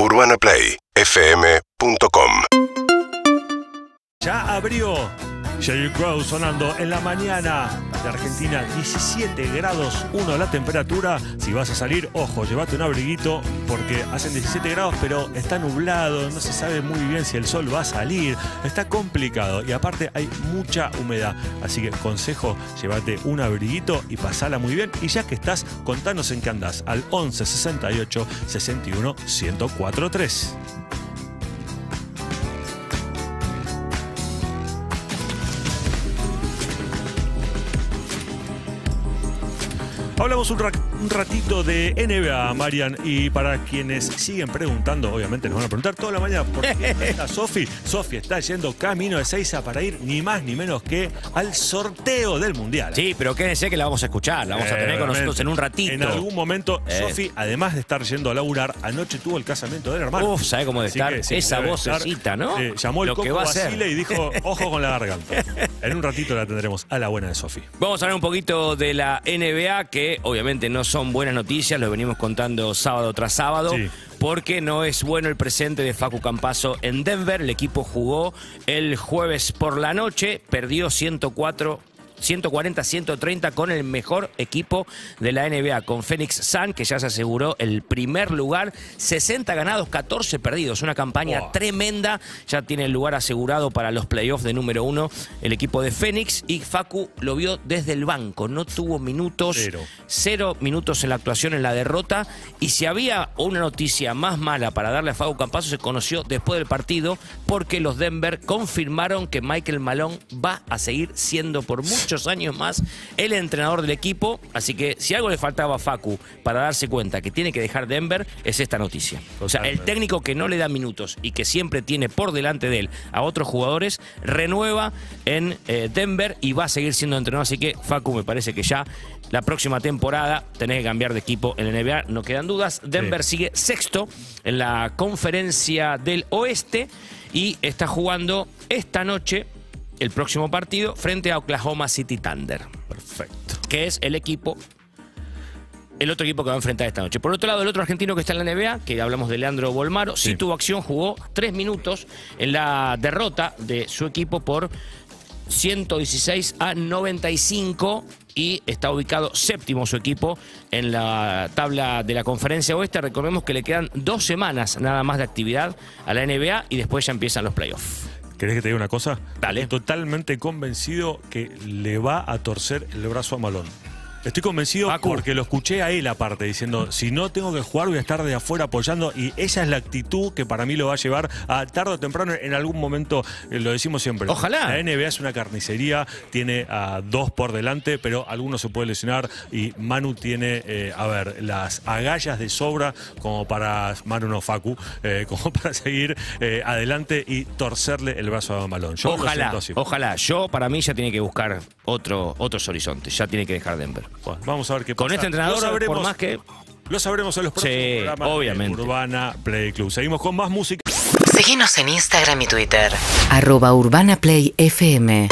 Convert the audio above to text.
UrbanaPlayFM.com Ya abrió Sheryl Crow sonando en la mañana de Argentina, 17 grados 1 la temperatura. Si vas a salir, ojo, llévate un abriguito porque hacen 17 grados, pero está nublado, no se sabe muy bien si el sol va a salir, está complicado y aparte hay mucha humedad. Así que consejo, llévate un abriguito y pasala muy bien. Y ya que estás, contanos en qué andás al 11 68 61 1043 Hablamos un, ra- un ratito de NBA, Marian, y para quienes siguen preguntando, obviamente nos van a preguntar toda la mañana por qué está Sofi. Sofi está yendo camino de Seiza para ir ni más ni menos que al sorteo del Mundial. Sí, pero quédense que la vamos a escuchar, la vamos a tener con nosotros en un ratito. En algún momento, Eh. Sofi, además de estar yendo a laburar, anoche tuvo el casamiento del hermano. Uf, ¿sabe cómo de estar? que sí, Esa estar. vocecita, ¿no? Eh, llamó el Lo que Coco va a. Basile y dijo, ojo con la garganta. En un ratito la tendremos a la buena de Sofi. Vamos a hablar un poquito de la NBA, que obviamente no son buenas noticias, lo venimos contando sábado tras sábado. Sí. Porque no es bueno el presente de Facu Campazo en Denver. El equipo jugó el jueves por la noche, perdió 104. 140-130 con el mejor equipo de la NBA, con Phoenix Sun, que ya se aseguró el primer lugar. 60 ganados, 14 perdidos. Una campaña tremenda. Ya tiene el lugar asegurado para los playoffs de número uno el equipo de Phoenix. Y Facu lo vio desde el banco. No tuvo minutos. Cero. Cero minutos en la actuación en la derrota. Y si había una noticia más mala para darle a Facu Campazo, se conoció después del partido porque los Denver confirmaron que Michael Malone va a seguir siendo por muchos años más el entrenador del equipo. Así que si algo le faltaba a Facu para darse cuenta que tiene que dejar Denver, es esta noticia. O sea, el técnico que no le da minutos y que siempre tiene por delante de él a otros jugadores, renueva en eh, Denver y va a seguir siendo entrenador. Así que, Facu, me parece que ya la próxima temporada tenés que cambiar de equipo en la NBA, no quedan dudas. Denver sigue sexto en la conferencia del oeste y está jugando esta noche el próximo partido frente a Oklahoma City Thunder, Perfecto. que es el equipo el otro equipo que va a enfrentar esta noche. Por otro lado, el otro argentino que está en la NBA, que hablamos de Leandro Bolmaro, sí, Sí. tuvo acción, jugó tres minutos en la derrota de su equipo por 116 a 95 y está ubicado séptimo su equipo en la tabla de la conferencia oeste. Recordemos que le quedan dos semanas nada más de actividad a la NBA y después ya empiezan los playoffs. ¿Querés que te diga una cosa? Dale. Estoy totalmente convencido que le va a torcer el brazo a Malón. Estoy convencido porque lo escuché a él aparte diciendo, si no tengo que jugar voy a estar de afuera apoyando y esa es la actitud que para mí lo va a llevar a tarde o temprano en algún momento, eh, lo decimos siempre. Ojalá. La NBA es una carnicería, tiene a dos por delante, pero alguno se puede lesionar y Manu tiene, eh, a ver, las agallas de sobra como para, Manu no Facu, eh, como para seguir eh, adelante y torcerle el brazo a Malón. Yo ojalá, ojalá. Yo, para mí, ya tiene que buscar otro, otros horizontes. Ya tiene que dejar Denver. Bueno, vamos a ver qué Con pasa. este entrenador, Lo sabremos, por más que. lo sabremos en los próximos Sí, programas de obviamente. Urbana Play Club. Seguimos con más música. Seguinos en Instagram y Twitter. arroba Urbana Play FM